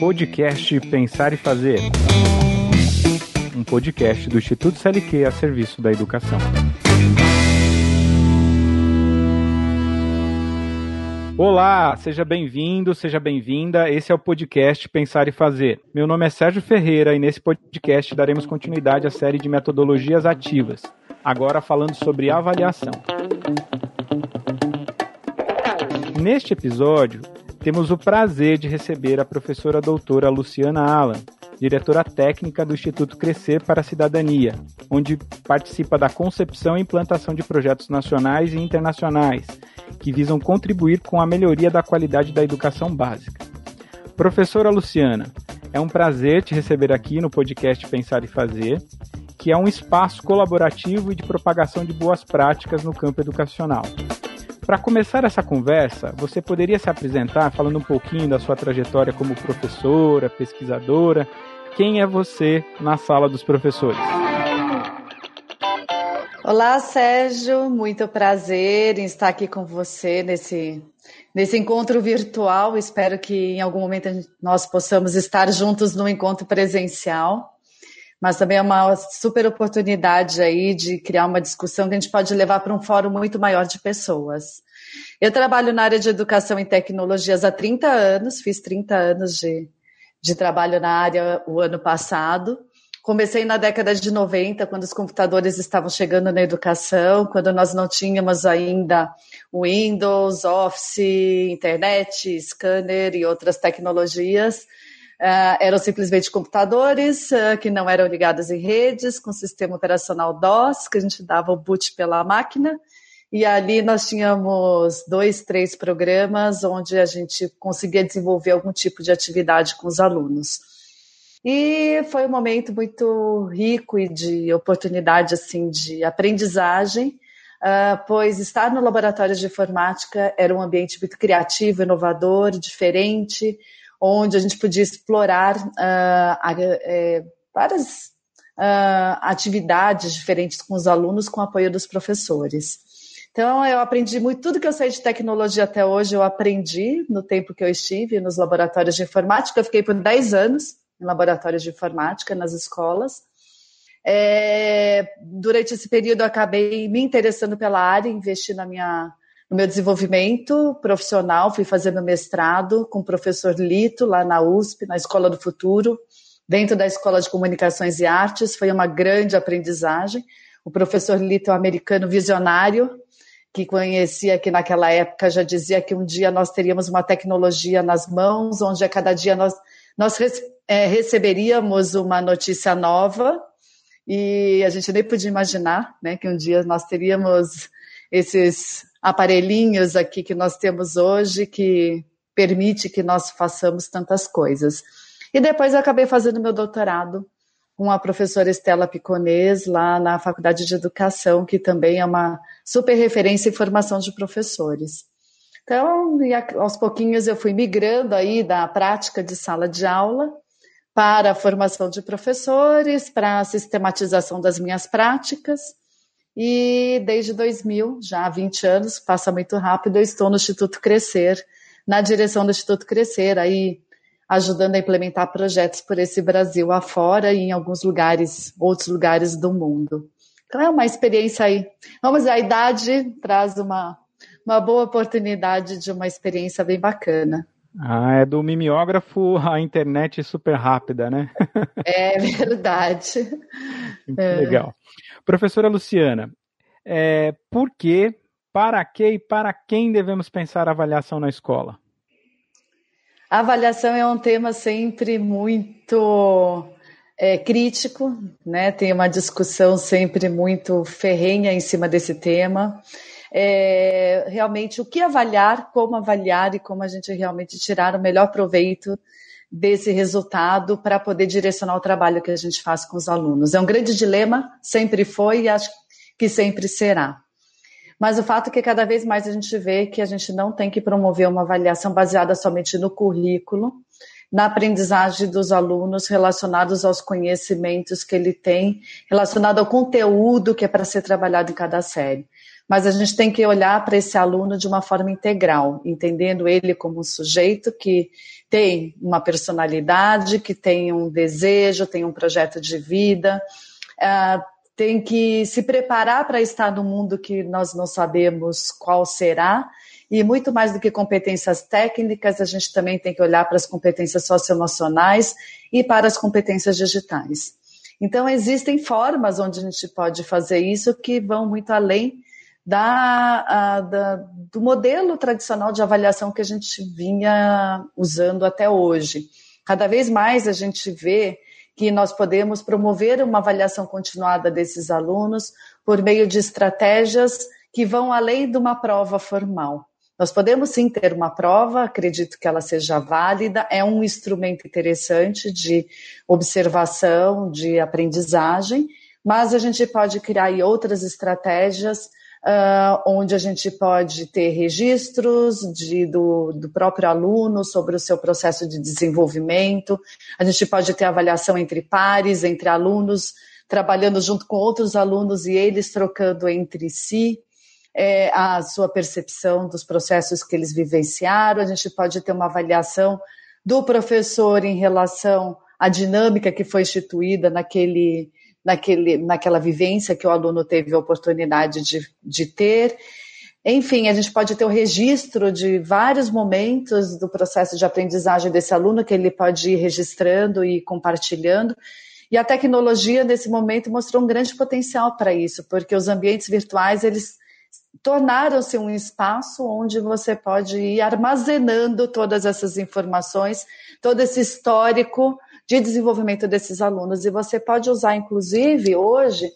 Podcast Pensar e Fazer. Um podcast do Instituto CLQ a serviço da educação. Olá, seja bem-vindo, seja bem-vinda. Esse é o podcast Pensar e Fazer. Meu nome é Sérgio Ferreira e nesse podcast daremos continuidade à série de metodologias ativas, agora falando sobre avaliação. Neste episódio, temos o prazer de receber a professora doutora Luciana Alan, diretora técnica do Instituto Crescer para a Cidadania, onde participa da concepção e implantação de projetos nacionais e internacionais que visam contribuir com a melhoria da qualidade da educação básica. Professora Luciana, é um prazer te receber aqui no podcast Pensar e Fazer, que é um espaço colaborativo e de propagação de boas práticas no campo educacional. Para começar essa conversa, você poderia se apresentar falando um pouquinho da sua trajetória como professora, pesquisadora? Quem é você na sala dos professores? Olá, Sérgio, muito prazer em estar aqui com você nesse, nesse encontro virtual. Espero que em algum momento nós possamos estar juntos no encontro presencial. Mas também é uma super oportunidade aí de criar uma discussão que a gente pode levar para um fórum muito maior de pessoas. Eu trabalho na área de educação e tecnologias há 30 anos, fiz 30 anos de, de trabalho na área o ano passado. Comecei na década de 90, quando os computadores estavam chegando na educação, quando nós não tínhamos ainda Windows, Office, internet, scanner e outras tecnologias. Uh, eram simplesmente computadores uh, que não eram ligados em redes, com sistema operacional DOS, que a gente dava o boot pela máquina. E ali nós tínhamos dois, três programas onde a gente conseguia desenvolver algum tipo de atividade com os alunos. E foi um momento muito rico e de oportunidade assim de aprendizagem, uh, pois estar no laboratório de informática era um ambiente muito criativo, inovador, diferente, onde a gente podia explorar uh, várias uh, atividades diferentes com os alunos com o apoio dos professores. Então, eu aprendi muito, tudo que eu sei de tecnologia até hoje, eu aprendi no tempo que eu estive nos laboratórios de informática. Eu fiquei por 10 anos em laboratórios de informática nas escolas. É, durante esse período, eu acabei me interessando pela área, investi na minha, no meu desenvolvimento profissional, fui fazendo mestrado com o professor Lito, lá na USP, na Escola do Futuro, dentro da Escola de Comunicações e Artes, foi uma grande aprendizagem. O professor Lito é um americano visionário, que conhecia que naquela época já dizia que um dia nós teríamos uma tecnologia nas mãos, onde a cada dia nós, nós é, receberíamos uma notícia nova e a gente nem podia imaginar né, que um dia nós teríamos esses aparelhinhos aqui que nós temos hoje que permite que nós façamos tantas coisas. E depois eu acabei fazendo meu doutorado com a professora Estela Piconês, lá na Faculdade de Educação, que também é uma super referência em formação de professores. Então, aos pouquinhos eu fui migrando aí da prática de sala de aula para a formação de professores, para a sistematização das minhas práticas. E desde 2000, já há 20 anos, passa muito rápido, eu estou no Instituto Crescer, na direção do Instituto Crescer, aí ajudando a implementar projetos por esse Brasil afora e em alguns lugares, outros lugares do mundo. Então é uma experiência aí. Vamos, a idade traz uma, uma boa oportunidade de uma experiência bem bacana. Ah, é do mimeógrafo a internet super rápida, né? É verdade. É. Legal. Professora Luciana, é, por que, para que e para quem devemos pensar a avaliação na escola? A avaliação é um tema sempre muito é, crítico, né? Tem uma discussão sempre muito ferrenha em cima desse tema é, realmente o que avaliar, como avaliar e como a gente realmente tirar o melhor proveito desse resultado para poder direcionar o trabalho que a gente faz com os alunos. É um grande dilema, sempre foi e acho que sempre será. Mas o fato é que cada vez mais a gente vê que a gente não tem que promover uma avaliação baseada somente no currículo, na aprendizagem dos alunos relacionados aos conhecimentos que ele tem, relacionado ao conteúdo que é para ser trabalhado em cada série. Mas a gente tem que olhar para esse aluno de uma forma integral, entendendo ele como um sujeito que tem uma personalidade, que tem um desejo, tem um projeto de vida, uh, tem que se preparar para estar no mundo que nós não sabemos qual será, e muito mais do que competências técnicas, a gente também tem que olhar para as competências socioemocionais e para as competências digitais. Então, existem formas onde a gente pode fazer isso que vão muito além da, a, da, do modelo tradicional de avaliação que a gente vinha usando até hoje. Cada vez mais a gente vê que nós podemos promover uma avaliação continuada desses alunos por meio de estratégias que vão além de uma prova formal. Nós podemos sim ter uma prova, acredito que ela seja válida, é um instrumento interessante de observação, de aprendizagem, mas a gente pode criar outras estratégias uh, onde a gente pode ter registros de, do, do próprio aluno sobre o seu processo de desenvolvimento, a gente pode ter avaliação entre pares, entre alunos, trabalhando junto com outros alunos e eles trocando entre si é, a sua percepção dos processos que eles vivenciaram, a gente pode ter uma avaliação do professor em relação à dinâmica que foi instituída naquele, naquele, naquela vivência que o aluno teve a oportunidade de, de ter. Enfim, a gente pode ter o registro de vários momentos do processo de aprendizagem desse aluno que ele pode ir registrando e compartilhando. E a tecnologia, nesse momento, mostrou um grande potencial para isso, porque os ambientes virtuais, eles tornaram-se um espaço onde você pode ir armazenando todas essas informações, todo esse histórico de desenvolvimento desses alunos. E você pode usar, inclusive, hoje,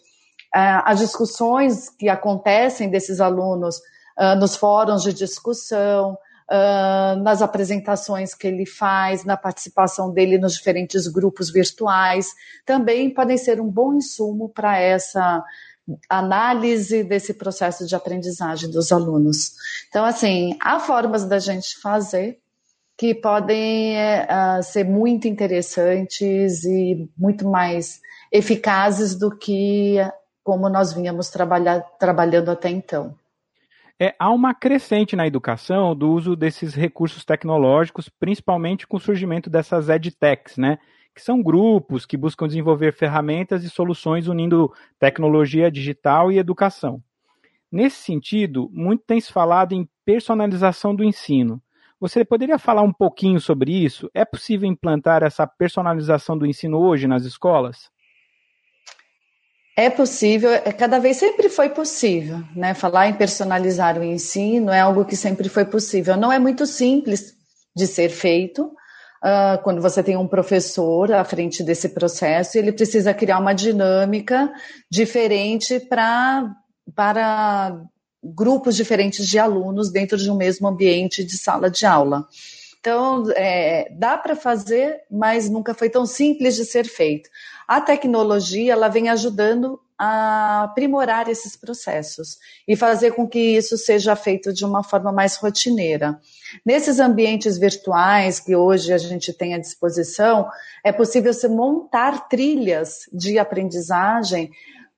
eh, as discussões que acontecem desses alunos ah, nos fóruns de discussão, ah, nas apresentações que ele faz, na participação dele nos diferentes grupos virtuais, também podem ser um bom insumo para essa análise desse processo de aprendizagem dos alunos. Então, assim, há formas da gente fazer que podem uh, ser muito interessantes e muito mais eficazes do que como nós vínhamos trabalhar, trabalhando até então. É, há uma crescente na educação do uso desses recursos tecnológicos, principalmente com o surgimento dessas edtechs, né? que são grupos que buscam desenvolver ferramentas e soluções unindo tecnologia digital e educação. Nesse sentido, muito tem se falado em personalização do ensino. Você poderia falar um pouquinho sobre isso? É possível implantar essa personalização do ensino hoje nas escolas? É possível, é, cada vez sempre foi possível, né? Falar em personalizar o ensino é algo que sempre foi possível. Não é muito simples de ser feito, uh, quando você tem um professor à frente desse processo, ele precisa criar uma dinâmica diferente pra, para grupos diferentes de alunos dentro de um mesmo ambiente de sala de aula. Então, é, dá para fazer, mas nunca foi tão simples de ser feito. A tecnologia ela vem ajudando a aprimorar esses processos e fazer com que isso seja feito de uma forma mais rotineira. Nesses ambientes virtuais que hoje a gente tem à disposição, é possível se montar trilhas de aprendizagem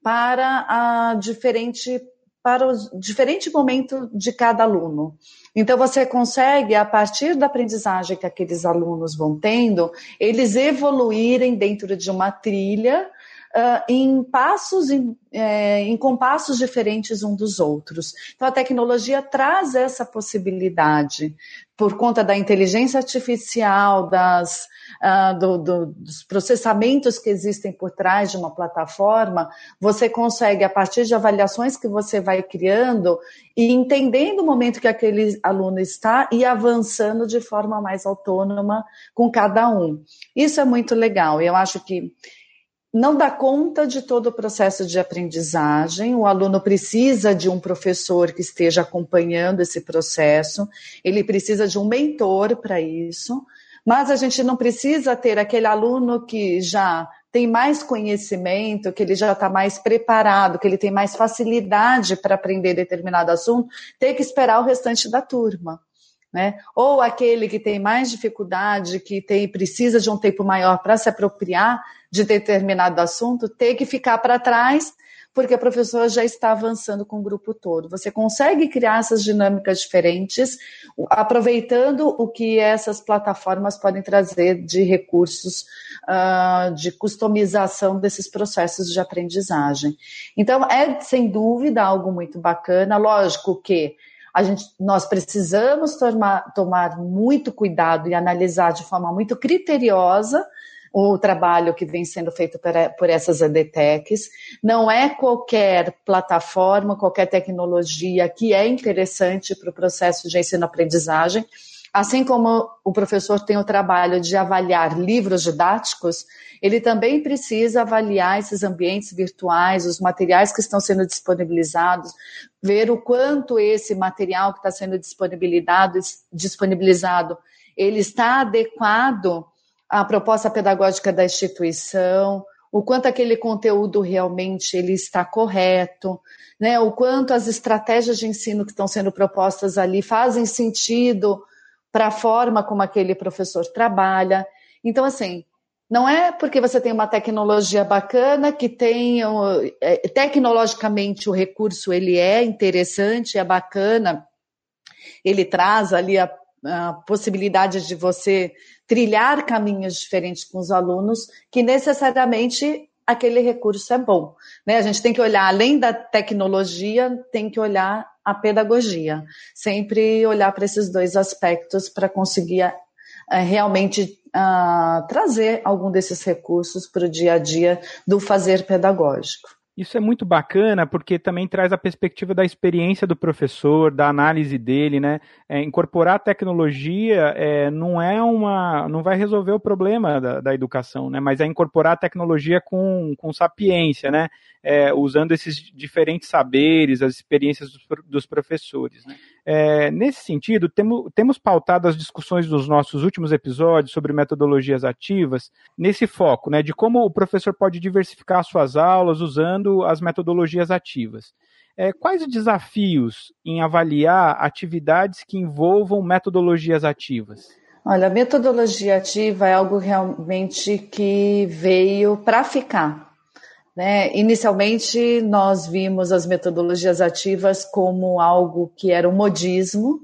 para a diferente para o diferente momento de cada aluno. Então, você consegue, a partir da aprendizagem que aqueles alunos vão tendo, eles evoluírem dentro de uma trilha uh, em passos, em, é, em compassos diferentes um dos outros. Então, a tecnologia traz essa possibilidade, por conta da inteligência artificial, das, uh, do, do, dos processamentos que existem por trás de uma plataforma, você consegue, a partir de avaliações que você vai criando, e entendendo o momento que aquele aluno está e avançando de forma mais autônoma com cada um. Isso é muito legal. Eu acho que não dá conta de todo o processo de aprendizagem. O aluno precisa de um professor que esteja acompanhando esse processo, ele precisa de um mentor para isso, mas a gente não precisa ter aquele aluno que já tem mais conhecimento, que ele já está mais preparado, que ele tem mais facilidade para aprender determinado assunto, ter que esperar o restante da turma. Né? Ou aquele que tem mais dificuldade, que tem precisa de um tempo maior para se apropriar de determinado assunto, ter que ficar para trás porque a professora já está avançando com o grupo todo. Você consegue criar essas dinâmicas diferentes, aproveitando o que essas plataformas podem trazer de recursos uh, de customização desses processos de aprendizagem. Então, é sem dúvida algo muito bacana. Lógico que gente, nós precisamos tomar, tomar muito cuidado e analisar de forma muito criteriosa o trabalho que vem sendo feito por, por essas EDTECs. Não é qualquer plataforma, qualquer tecnologia que é interessante para o processo de ensino-aprendizagem. Assim como o professor tem o trabalho de avaliar livros didáticos, ele também precisa avaliar esses ambientes virtuais, os materiais que estão sendo disponibilizados, ver o quanto esse material que está sendo disponibilizado, disponibilizado ele está adequado a proposta pedagógica da instituição, o quanto aquele conteúdo realmente ele está correto, né? O quanto as estratégias de ensino que estão sendo propostas ali fazem sentido para a forma como aquele professor trabalha. Então, assim, não é porque você tem uma tecnologia bacana que tem é, tecnologicamente o recurso ele é interessante, é bacana, ele traz ali a, a possibilidade de você trilhar caminhos diferentes com os alunos, que necessariamente aquele recurso é bom. Né? A gente tem que olhar, além da tecnologia, tem que olhar a pedagogia. Sempre olhar para esses dois aspectos para conseguir é, realmente uh, trazer algum desses recursos para o dia a dia do fazer pedagógico. Isso é muito bacana porque também traz a perspectiva da experiência do professor, da análise dele, né? É, incorporar a tecnologia é, não é uma, não vai resolver o problema da, da, educação, né? Mas é incorporar a tecnologia com, com sapiência, né? É, usando esses diferentes saberes, as experiências dos, dos professores. Né? É, nesse sentido, temo, temos pautado as discussões dos nossos últimos episódios sobre metodologias ativas nesse foco, né, de como o professor pode diversificar suas aulas usando as metodologias ativas. É, quais os desafios em avaliar atividades que envolvam metodologias ativas? Olha, a metodologia ativa é algo realmente que veio para ficar. Né? Inicialmente, nós vimos as metodologias ativas como algo que era um modismo,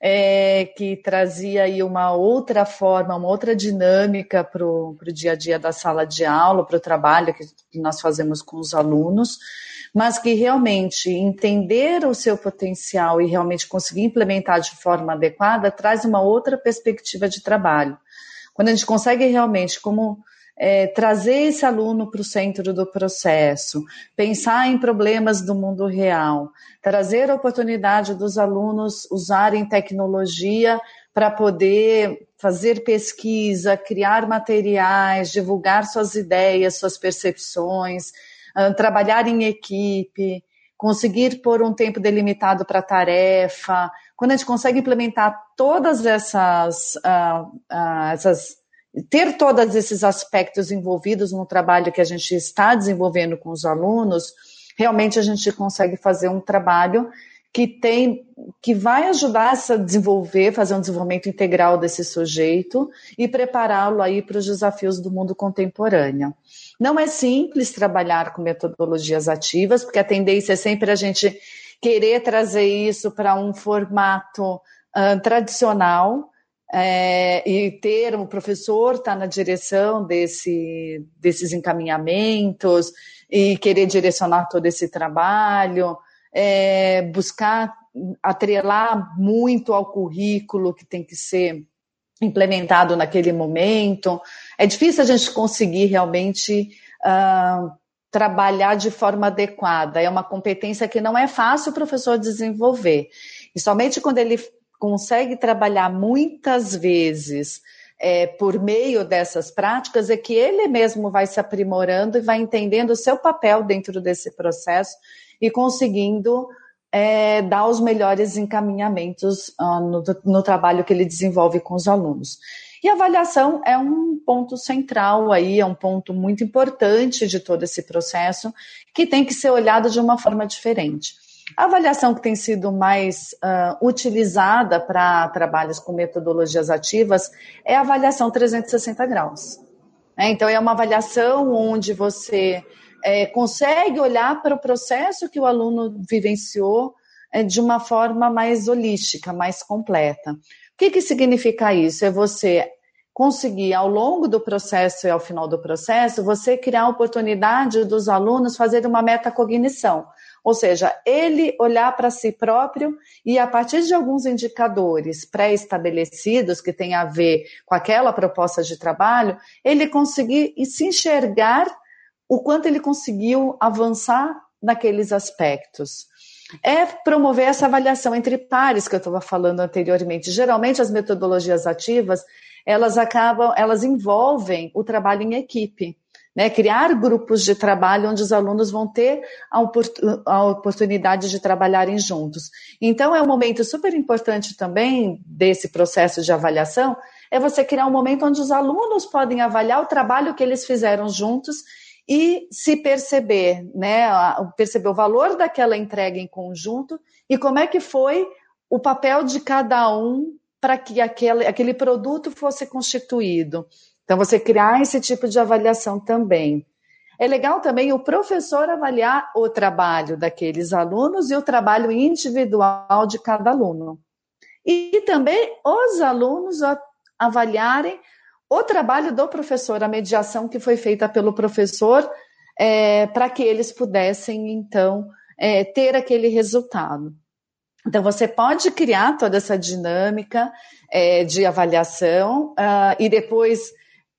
é, que trazia aí uma outra forma, uma outra dinâmica para o dia a dia da sala de aula, para o trabalho que, que nós fazemos com os alunos, mas que realmente entender o seu potencial e realmente conseguir implementar de forma adequada traz uma outra perspectiva de trabalho. Quando a gente consegue realmente, como é, trazer esse aluno para o centro do processo, pensar em problemas do mundo real, trazer a oportunidade dos alunos usarem tecnologia para poder fazer pesquisa, criar materiais, divulgar suas ideias, suas percepções, trabalhar em equipe, conseguir pôr um tempo delimitado para tarefa. Quando a gente consegue implementar todas essas, uh, uh, essas ter todos esses aspectos envolvidos no trabalho que a gente está desenvolvendo com os alunos, realmente a gente consegue fazer um trabalho que tem que vai ajudar a desenvolver, fazer um desenvolvimento integral desse sujeito e prepará-lo aí para os desafios do mundo contemporâneo. Não é simples trabalhar com metodologias ativas, porque a tendência é sempre a gente querer trazer isso para um formato uh, tradicional, é, e ter um professor estar tá na direção desse, desses encaminhamentos e querer direcionar todo esse trabalho, é, buscar atrelar muito ao currículo que tem que ser implementado naquele momento. É difícil a gente conseguir realmente uh, trabalhar de forma adequada. É uma competência que não é fácil o professor desenvolver. E somente quando ele consegue trabalhar muitas vezes é, por meio dessas práticas é que ele mesmo vai se aprimorando e vai entendendo o seu papel dentro desse processo e conseguindo é, dar os melhores encaminhamentos uh, no, no trabalho que ele desenvolve com os alunos. E a avaliação é um ponto central aí, é um ponto muito importante de todo esse processo, que tem que ser olhado de uma forma diferente. A avaliação que tem sido mais uh, utilizada para trabalhos com metodologias ativas é a avaliação 360 graus. É, então, é uma avaliação onde você é, consegue olhar para o processo que o aluno vivenciou é, de uma forma mais holística, mais completa. O que, que significa isso? É você conseguir, ao longo do processo e ao final do processo, você criar a oportunidade dos alunos fazerem uma metacognição. Ou seja, ele olhar para si próprio e, a partir de alguns indicadores pré-estabelecidos que têm a ver com aquela proposta de trabalho, ele conseguir se enxergar o quanto ele conseguiu avançar naqueles aspectos. É promover essa avaliação entre pares que eu estava falando anteriormente. Geralmente as metodologias ativas, elas acabam, elas envolvem o trabalho em equipe. Né, criar grupos de trabalho onde os alunos vão ter a, a, oportunidade de trabalharem juntos. Então, é um momento super importante também desse processo de avaliação, é você criar um momento onde os alunos podem avaliar o trabalho que eles fizeram juntos e se perceber, né, perceber o valor daquela entrega em conjunto e como é que foi o papel de cada um para que aquele, aquele produto fosse constituído. Então, você criar esse tipo de avaliação também. É legal também o professor avaliar o trabalho daqueles alunos e o trabalho individual de cada aluno. E também os alunos avaliarem o trabalho do professor, a mediação que foi feita pelo professor, é, para que eles pudessem, então, é, ter aquele resultado. Então, você pode criar toda essa dinâmica é, de avaliação uh, e depois,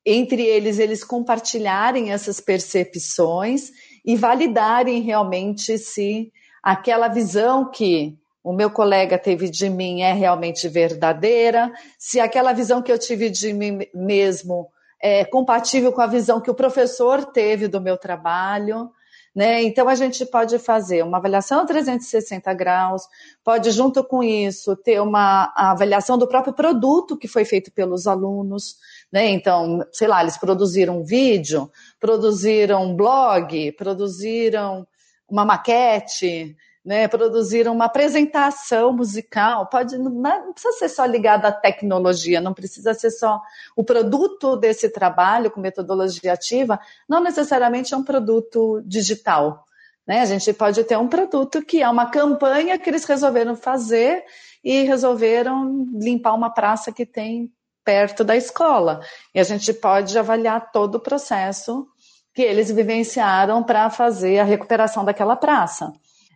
entre eles, eles compartilharem essas percepções e validarem realmente se aquela visão que o meu colega teve de mim é realmente verdadeira, se aquela visão que eu tive de mim mesmo é compatível com a visão que o professor teve do meu trabalho. Né? Então, a gente pode fazer uma avaliação 360 graus, pode, junto com isso, ter uma avaliação do próprio produto que foi feito pelos alunos. Né? Então, sei lá, eles produziram um vídeo, produziram um blog, produziram uma maquete, né, produziram uma apresentação musical, pode não precisa ser só ligado à tecnologia, não precisa ser só o produto desse trabalho com metodologia ativa, não necessariamente é um produto digital. Né? A gente pode ter um produto que é uma campanha que eles resolveram fazer e resolveram limpar uma praça que tem perto da escola. E a gente pode avaliar todo o processo que eles vivenciaram para fazer a recuperação daquela praça.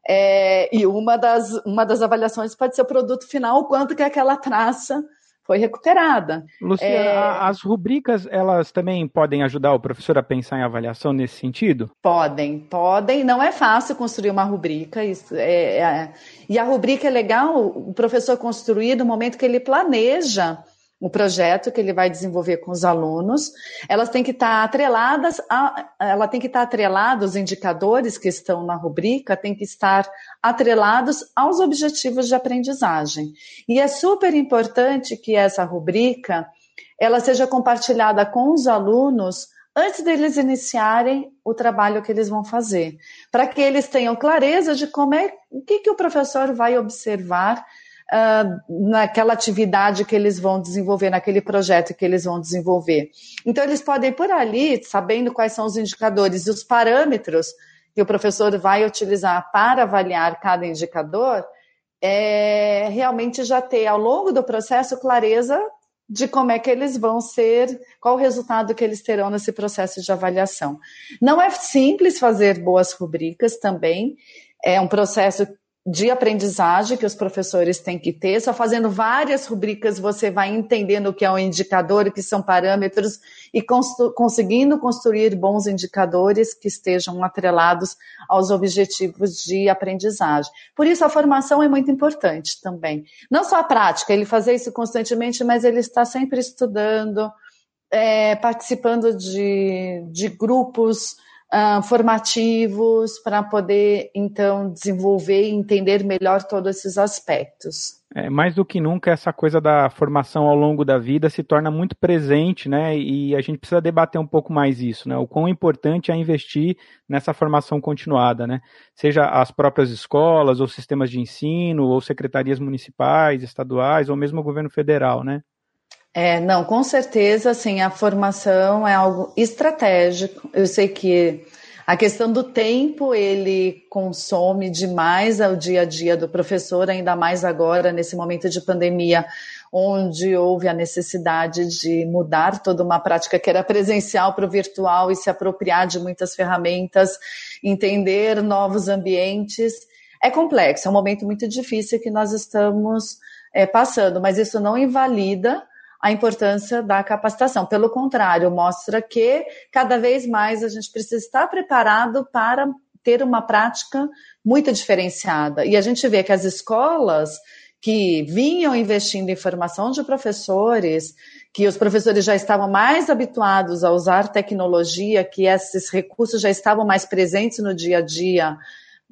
É, e uma das, uma das avaliações pode ser o produto final, o quanto que aquela traça foi recuperada. Luciana, é... as rubricas, elas também podem ajudar o professor a pensar em avaliação nesse sentido? Podem, podem. Não é fácil construir uma rubrica. Isso é, é... E a rubrica é legal o professor construir no momento que ele planeja o projeto que ele vai desenvolver com os alunos. Elas têm que estar atreladas, a, ela tem que estar atrelada, os indicadores que estão na rubrica têm que estar atrelados aos objetivos de aprendizagem. E é super importante que essa rubrica ela seja compartilhada com os alunos antes deles iniciarem o trabalho que eles vão fazer, para que eles tenham clareza de como é, o que, que o professor vai observar uh, naquela atividade que eles vão desenvolver, naquele projeto que eles vão desenvolver. Então, eles podem, por ali, sabendo quais são os indicadores e os parâmetros que o professor vai utilizar para avaliar cada indicador, é, realmente já ter, ao longo do processo, clareza de como é que eles vão ser, qual o resultado que eles terão nesse processo de avaliação. Não é simples fazer boas rubricas também, é um processo de aprendizagem que os professores têm que ter. Só fazendo várias rubricas você vai entendendo o que é um indicador, o que são parâmetros e constru conseguindo construir bons indicadores que estejam atrelados aos objetivos de aprendizagem. Por isso a formação é muito importante também. Não só a prática, ele fazer isso constantemente, mas ele está sempre estudando, é, participando de, de grupos uh, formativos para poder, então, desenvolver e entender melhor todos esses aspectos. É, mais do que nunca, essa coisa da formação ao longo da vida se torna muito presente, né? E a gente precisa debater um pouco mais isso, né? O quão importante é investir nessa formação continuada, né? Seja as próprias escolas, ou sistemas de ensino, ou secretarias municipais, estaduais, ou mesmo o governo federal, né? É, não, com certeza, assim, a formação é algo estratégico. Eu sei que a questão do tempo, ele consome demais ao dia a dia do professor, ainda mais agora, nesse momento de pandemia, onde houve a necessidade de mudar toda uma prática que era presencial para o virtual e se apropriar de muitas ferramentas, entender novos ambientes. É complexo, é um momento muito difícil que nós estamos é, passando, mas isso não invalida a importância da capacitação. Pelo contrário, mostra que cada vez mais a gente precisa estar preparado para ter uma prática muito diferenciada. E a gente vê que as escolas que vinham investindo em formação de professores, que os professores já estavam mais habituados a usar tecnologia, que esses recursos já estavam mais presentes no dia a dia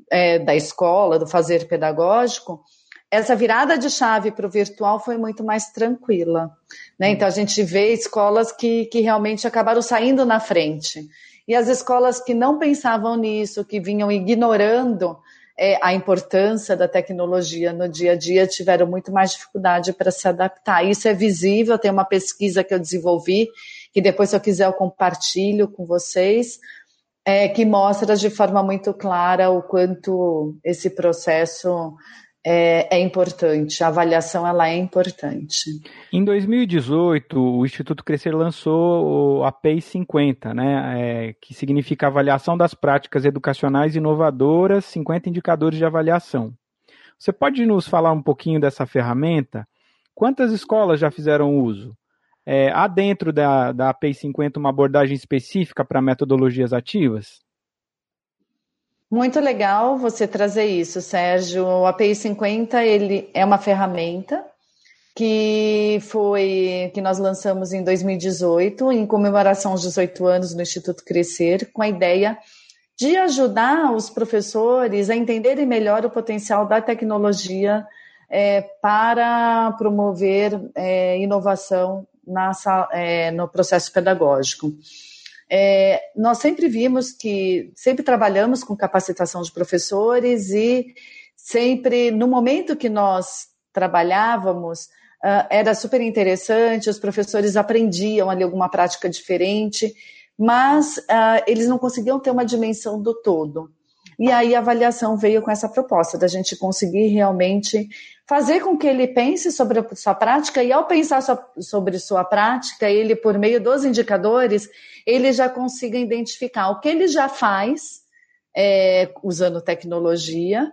é, da escola, do fazer pedagógico, essa virada de chave para o virtual foi muito mais tranquila. Né? Então, a gente vê escolas que, que realmente acabaram saindo na frente. E as escolas que não pensavam nisso, que vinham ignorando é, a importância da tecnologia no dia a dia, tiveram muito mais dificuldade para se adaptar. Isso é visível, tem uma pesquisa que eu desenvolvi, que depois, se eu quiser, eu compartilho com vocês, é, que mostra de forma muito clara o quanto esse processo é, é, importante, a avaliação ela é importante. Em 2018, o Instituto Crescer lançou a PEI 50, né, é, que significa avaliação das práticas educacionais inovadoras, 50 indicadores de avaliação. Você pode nos falar um pouquinho dessa ferramenta? Quantas escolas já fizeram uso? É, há dentro da, da API 50 uma abordagem específica para metodologias ativas? Muito legal você trazer isso, Sérgio. O API 50 ele é uma ferramenta que foi que nós lançamos em 2018 em comemoração aos 18 anos no Instituto Crescer, com a ideia de ajudar os professores a entenderem melhor o potencial da tecnologia é, para promover é, inovação na, é, no processo pedagógico. É, nós sempre vimos que, sempre trabalhamos com capacitação de professores e sempre, no momento que nós trabalhávamos, uh, era super interessante, os professores aprendiam ali alguma prática diferente, mas uh, eles não conseguiam ter uma dimensão do todo. E aí a avaliação veio com essa proposta da gente conseguir realmente fazer com que ele pense sobre a sua prática e ao pensar sobre sua prática, ele por meio dos indicadores, ele já consiga identificar o que ele já faz é, usando tecnologia,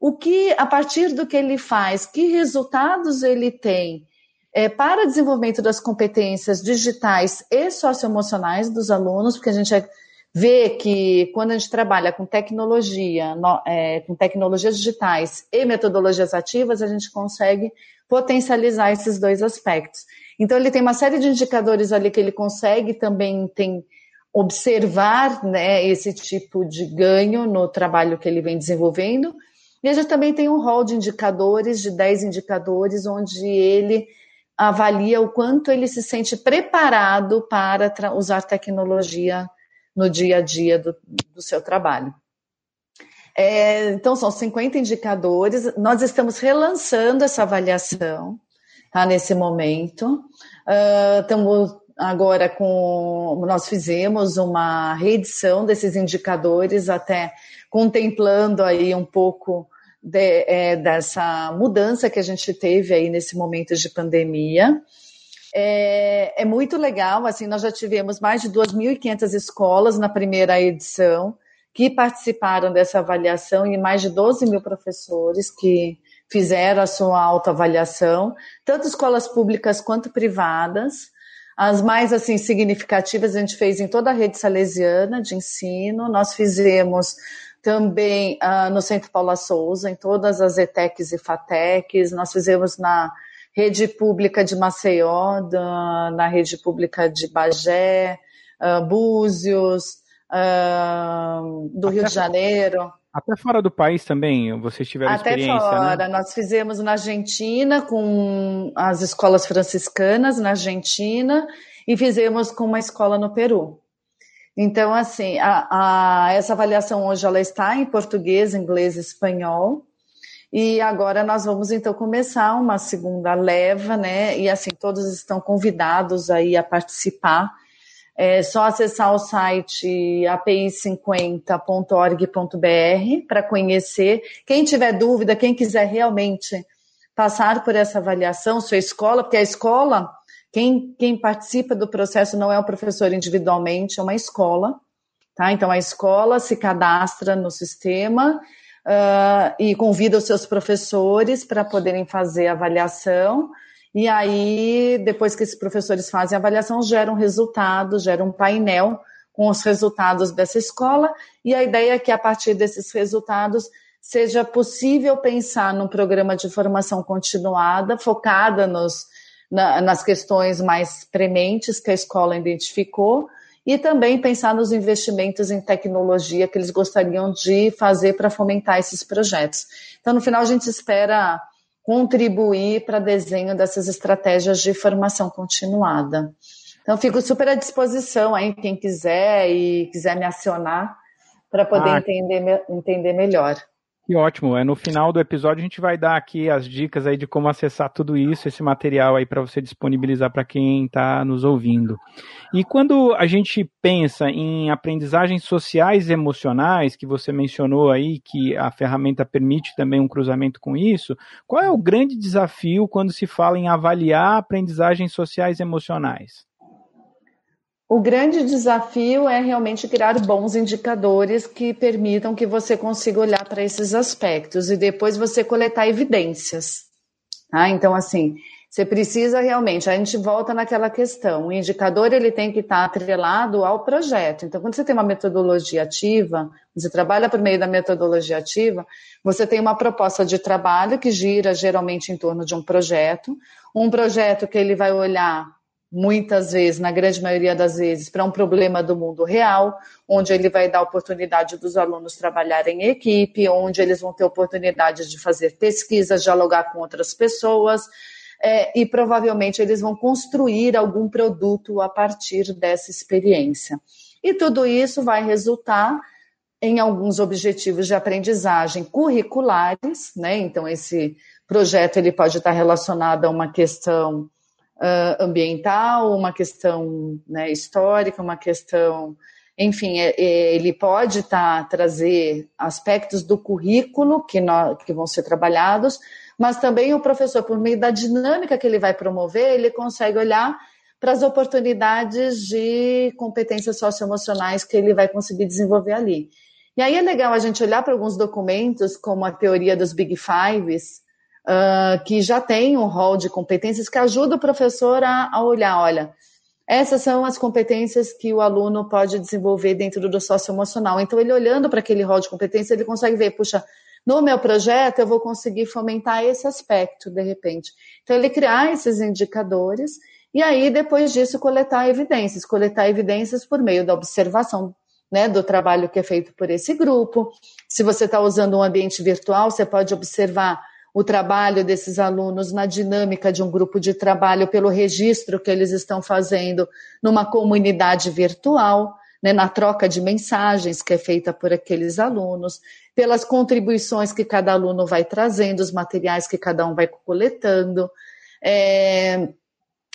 o que a partir do que ele faz, que resultados ele tem é, para desenvolvimento das competências digitais e socioemocionais dos alunos, porque a gente é vê que quando a gente trabalha com tecnologia, no, é, com tecnologias digitais e metodologias ativas, a gente consegue potencializar esses dois aspectos. Então, ele tem uma série de indicadores ali que ele consegue também tem, observar né, esse tipo de ganho no trabalho que ele vem desenvolvendo. E a gente também tem um rol de indicadores, de 10 indicadores, onde ele avalia o quanto ele se sente preparado para usar tecnologia no dia a dia do, do seu trabalho. É, então, são 50 indicadores. Nós estamos relançando essa avaliação tá, nesse momento. Uh, agora com. Nós fizemos uma reedição desses indicadores, até contemplando aí um pouco de, é, dessa mudança que a gente teve aí nesse momento de pandemia. É, é muito legal, assim, nós já tivemos mais de 2.500 escolas na primeira edição que participaram dessa avaliação e mais de 12 mil professores que fizeram a sua autoavaliação, tanto escolas públicas quanto privadas. As mais assim significativas a gente fez em toda a rede salesiana de ensino. Nós fizemos também uh, no Centro Paula Souza, em todas as ETECs e FATECs. Nós fizemos na rede pública de Maceió, da, na rede pública de Bagé, uh, Búzios, uh, do até, Rio de Janeiro. Até fora do país também, vocês tiveram Até experiência, né? fora. Né? Nós fizemos na Argentina com as escolas franciscanas na Argentina e fizemos com uma escola no Peru. Então, assim, a, a, essa avaliação hoje ela está em português, inglês e espanhol. E agora nós vamos então começar uma segunda leva, né? E assim, todos estão convidados aí a participar é só acessar o site api50.org.br para conhecer. Quem tiver dúvida, quem quiser realmente passar por essa avaliação, sua escola, porque a escola, quem, quem participa do processo não é o professor individualmente, é uma escola. Tá? Então, a escola se cadastra no sistema uh, e convida os seus professores para poderem fazer a avaliação. E aí, depois que esses professores fazem a avaliação, geram resultados, geram um painel com os resultados dessa escola, e a ideia é que a partir desses resultados seja possível pensar num programa de formação continuada, focada nos, na, nas questões mais prementes que a escola identificou, e também pensar nos investimentos em tecnologia que eles gostariam de fazer para fomentar esses projetos. Então, no final, a gente espera contribuir para desenho dessas estratégias de formação continuada. Então, fico super à disposição aí, quem quiser e quiser me acionar para poder ah, entender, entender melhor. Que ótimo. É no final do episódio a gente vai dar aqui as dicas aí de como acessar tudo isso, esse material aí para você disponibilizar para quem está nos ouvindo. E quando a gente pensa em aprendizagens sociais e emocionais, que você mencionou aí que a ferramenta permite também um cruzamento com isso, qual é o grande desafio quando se fala em avaliar aprendizagens sociais e emocionais? O grande desafio é realmente criar bons indicadores que permitam que você consiga olhar para esses aspectos e depois você coletar evidências. Tá? Então, assim, você precisa realmente, a gente volta naquela questão, o indicador ele tem que estar atrelado ao projeto. Então, quando você tem uma metodologia ativa, você trabalha por meio da metodologia ativa, você tem uma proposta de trabalho que gira geralmente em torno de um projeto, um projeto que ele vai olhar muitas vezes, na grande maioria das vezes, para um problema do mundo real, onde ele vai dar oportunidade dos alunos trabalharem em equipe, onde eles vão ter oportunidade de fazer pesquisas, dialogar com outras pessoas, é, e provavelmente eles vão construir algum produto a partir dessa experiência. E tudo isso vai resultar em alguns objetivos de aprendizagem curriculares, né? Então esse projeto ele pode estar relacionado a uma questão uh, ambiental, uma questão né, histórica, uma questão. Enfim, é, é, ele pode tá, trazer aspectos do currículo que, nós, que vão ser trabalhados, mas também o professor, por meio da dinâmica que ele vai promover, ele consegue olhar para as oportunidades de competências socioemocionais que ele vai conseguir desenvolver ali. E aí é legal a gente olhar para alguns documentos, como a teoria dos Big Fives, uh, que já tem um rol de competências que ajuda o professor a, a olhar, olha, essas são as competências que o aluno pode desenvolver dentro do socioemocional. Então, ele olhando para aquele rol de competências, ele consegue ver, puxa, no meu projeto eu vou conseguir fomentar esse aspecto, de repente. Então, ele criar esses indicadores e aí, depois disso, coletar evidências. Coletar evidências por meio da observação né, do trabalho que é feito por esse grupo. Se você está usando um ambiente virtual, você pode observar o trabalho desses alunos na dinâmica de um grupo de trabalho, pelo registro que eles estão fazendo numa comunidade virtual, né, na troca de mensagens que é feita por aqueles alunos, pelas contribuições que cada aluno vai trazendo, os materiais que cada um vai coletando. É,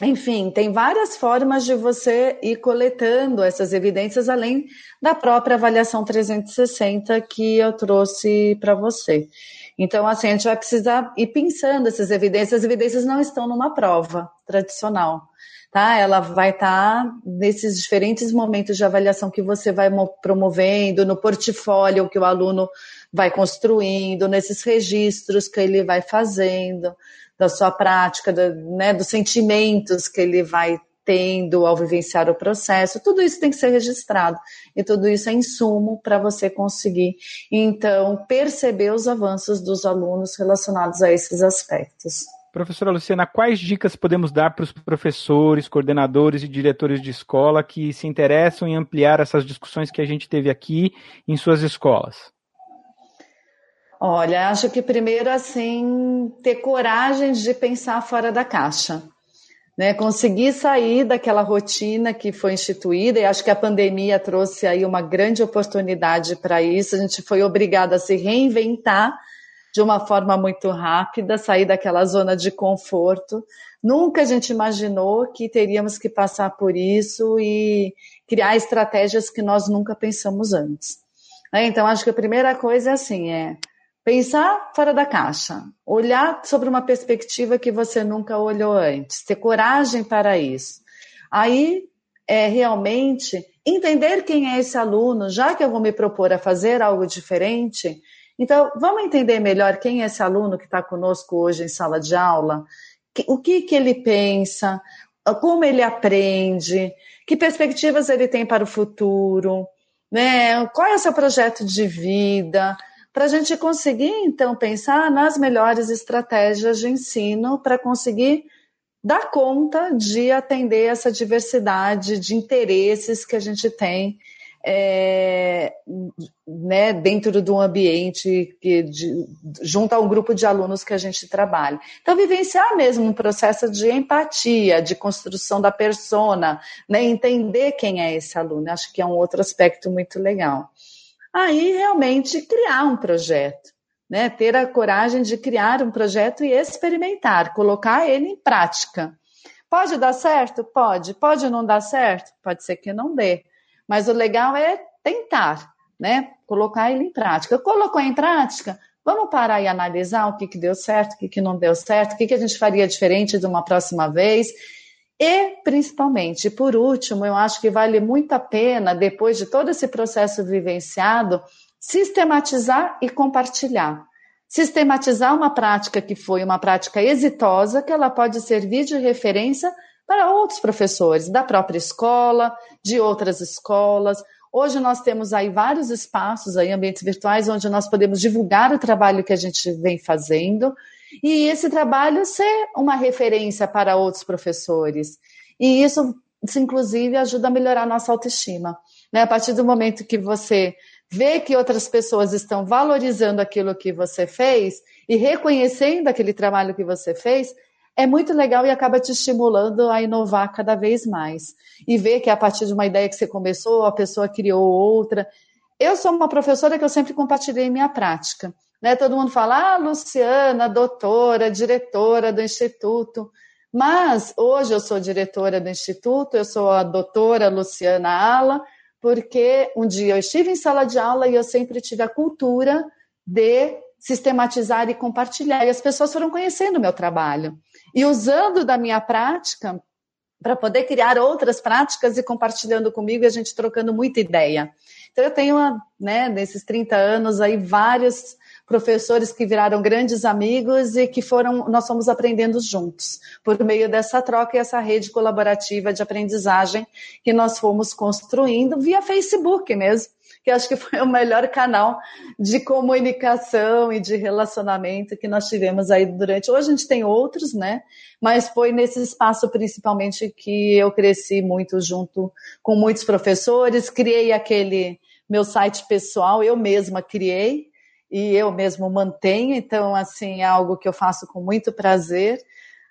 enfim, tem várias formas de você ir coletando essas evidências, além da própria avaliação 360 que eu trouxe para você. Então, assim, a gente vai precisar ir pensando essas evidências. As evidências não estão numa prova tradicional, tá? Ela vai estar tá nesses diferentes momentos de avaliação que você vai promovendo, no portfólio que o aluno vai construindo, nesses registros que ele vai fazendo, da sua prática, do, né, dos sentimentos que ele vai tendo ao vivenciar o processo, tudo isso tem que ser registrado e tudo isso é insumo para você conseguir, então, perceber os avanços dos alunos relacionados a esses aspectos. Professora Luciana, quais dicas podemos dar para os professores, coordenadores e diretores de escola que se interessam em ampliar essas discussões que a gente teve aqui em suas escolas? Olha, acho que primeiro assim ter coragem de pensar fora da caixa, né? Conseguir sair daquela rotina que foi instituída e acho que a pandemia trouxe aí uma grande oportunidade para isso. A gente foi obrigado a se reinventar de uma forma muito rápida, sair daquela zona de conforto. Nunca a gente imaginou que teríamos que passar por isso e criar estratégias que nós nunca pensamos antes. Né? Então, acho que a primeira coisa é assim, é pensar fora da caixa, olhar sobre uma perspectiva que você nunca olhou antes, ter coragem para isso. Aí, é realmente entender quem é esse aluno, já que eu vou me propor a fazer algo diferente, então, vamos entender melhor quem é esse aluno que está conosco hoje em sala de aula, o que, que ele pensa, como ele aprende, que perspectivas ele tem para o futuro, né? qual é o seu projeto de vida, para a gente conseguir, então, pensar nas melhores estratégias de ensino para conseguir dar conta de atender essa diversidade de interesses que a gente tem é, né, dentro do ambiente que, de, junto a um grupo de alunos que a gente trabalha. Então, vivenciar mesmo um processo de empatia, de construção da persona, né, entender quem é esse aluno, acho que é um outro aspecto muito legal. Aí, realmente, criar um projeto. Né, ter a coragem de criar um projeto e experimentar, colocar ele em prática. Pode dar certo? Pode. Pode não dar certo? Pode ser que não dê. Mas o legal é tentar, né? Colocar ele em prática. Colocou em prática? Vamos parar e analisar o que, que deu certo, o que, que não deu certo, o que, que a gente faria diferente de uma próxima vez. E, principalmente, por último, eu acho que vale muito a pena, depois de todo esse processo vivenciado, sistematizar e compartilhar. Sistematizar uma prática que foi uma prática exitosa, que ela pode servir de referência para outros professores da própria escola, de outras escolas. Hoje nós temos aí vários espaços, aí, ambientes virtuais, onde nós podemos divulgar o trabalho que a gente vem fazendo e esse trabalho ser uma referência para outros professores. E isso, inclusive, ajuda a melhorar a nossa autoestima. Né? A partir do momento que você vê que outras pessoas estão valorizando aquilo que você fez e reconhecendo aquele trabalho que você fez, é muito legal e acaba te estimulando a inovar cada vez mais. E ver que a partir de uma ideia que você começou, a pessoa criou outra. Eu sou uma professora que eu sempre compartilhei minha prática. Né? Todo mundo fala, ah, Luciana, doutora, diretora do Instituto. Mas hoje eu sou diretora do Instituto, eu sou a doutora Luciana Ala, porque um dia eu estive em sala de aula e eu sempre tive a cultura de sistematizar e compartilhar. E as pessoas foram conhecendo o meu trabalho e usando da minha prática para poder criar outras práticas e compartilhando comigo e a gente trocando muita ideia. Então, eu tenho, né, nesses 30 anos aí, vários professores que viraram grandes amigos e que foram, nós fomos aprendendo juntos, por meio dessa troca e essa rede colaborativa de aprendizagem que nós fomos construindo via Facebook mesmo que acho que foi o melhor canal de comunicação e de relacionamento que nós tivemos aí durante. Hoje a gente tem outros, né? Mas foi nesse espaço principalmente que eu cresci muito junto com muitos professores, criei aquele meu site pessoal, eu mesma criei e eu mesmo mantenho, então assim é algo que eu faço com muito prazer.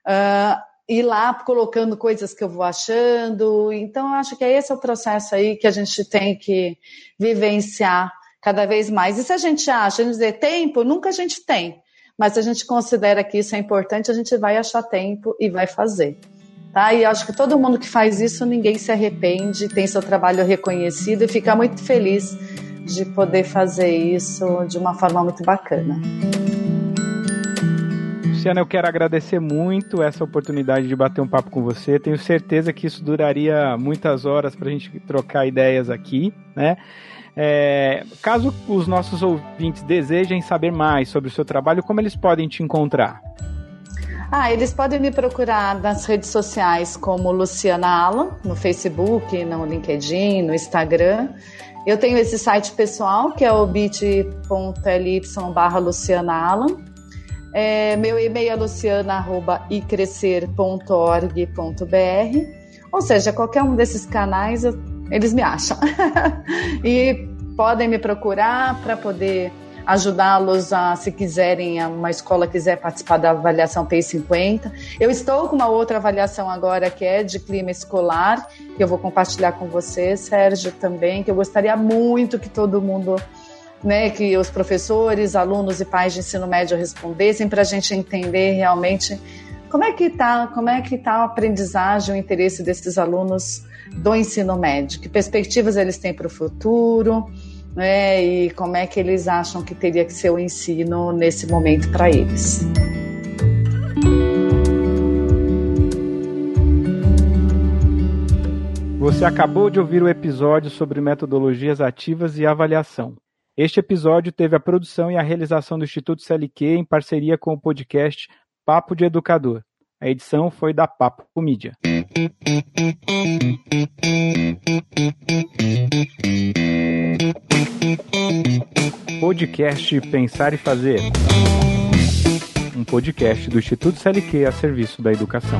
Uh, ir lá colocando coisas que eu vou achando. Então, eu acho que é esse o processo aí que a gente tem que vivenciar cada vez mais. E se a gente acha, a gente dizer tempo, nunca a gente tem. Mas se a gente considera que isso é importante, a gente vai achar tempo e vai fazer. Tá? E acho que todo mundo que faz isso, ninguém se arrepende, tem seu trabalho reconhecido e fica muito feliz de poder fazer isso de uma forma muito bacana. Luciana, eu quero agradecer muito essa oportunidade de bater um papo com você. Tenho certeza que isso duraria muitas horas para a gente trocar ideias aqui, né? É, caso os nossos ouvintes desejem saber mais sobre o seu trabalho, como eles podem te encontrar? Ah, eles podem me procurar nas redes sociais como Luciana Alan, no Facebook, no LinkedIn, no Instagram. Eu tenho esse site pessoal que é o bit.ly barra Luciana Alan. É, meu e-mail é luciana.icrescer.org.br. Ou seja, qualquer um desses canais, eles me acham. e podem me procurar para poder ajudá-los a, se quiserem, uma escola quiser participar da avaliação PEI 50. Eu estou com uma outra avaliação agora que é de clima escolar, que eu vou compartilhar com você, Sérgio, também, que eu gostaria muito que todo mundo né, que os professores, alunos e pais de ensino médio respondessem para a gente entender realmente como é que está, como é que tá a aprendizagem, o interesse desses alunos do ensino médio, que perspectivas eles têm para o futuro, né, e como é que eles acham que teria que ser o ensino nesse momento para eles. Você acabou de ouvir o episódio sobre metodologias ativas e avaliação. Este episódio teve a produção e a realização do Instituto CLQ em parceria com o podcast Papo de Educador. A edição foi da Papo Mídia. Podcast Pensar e Fazer. Um podcast do Instituto CLQ a serviço da educação.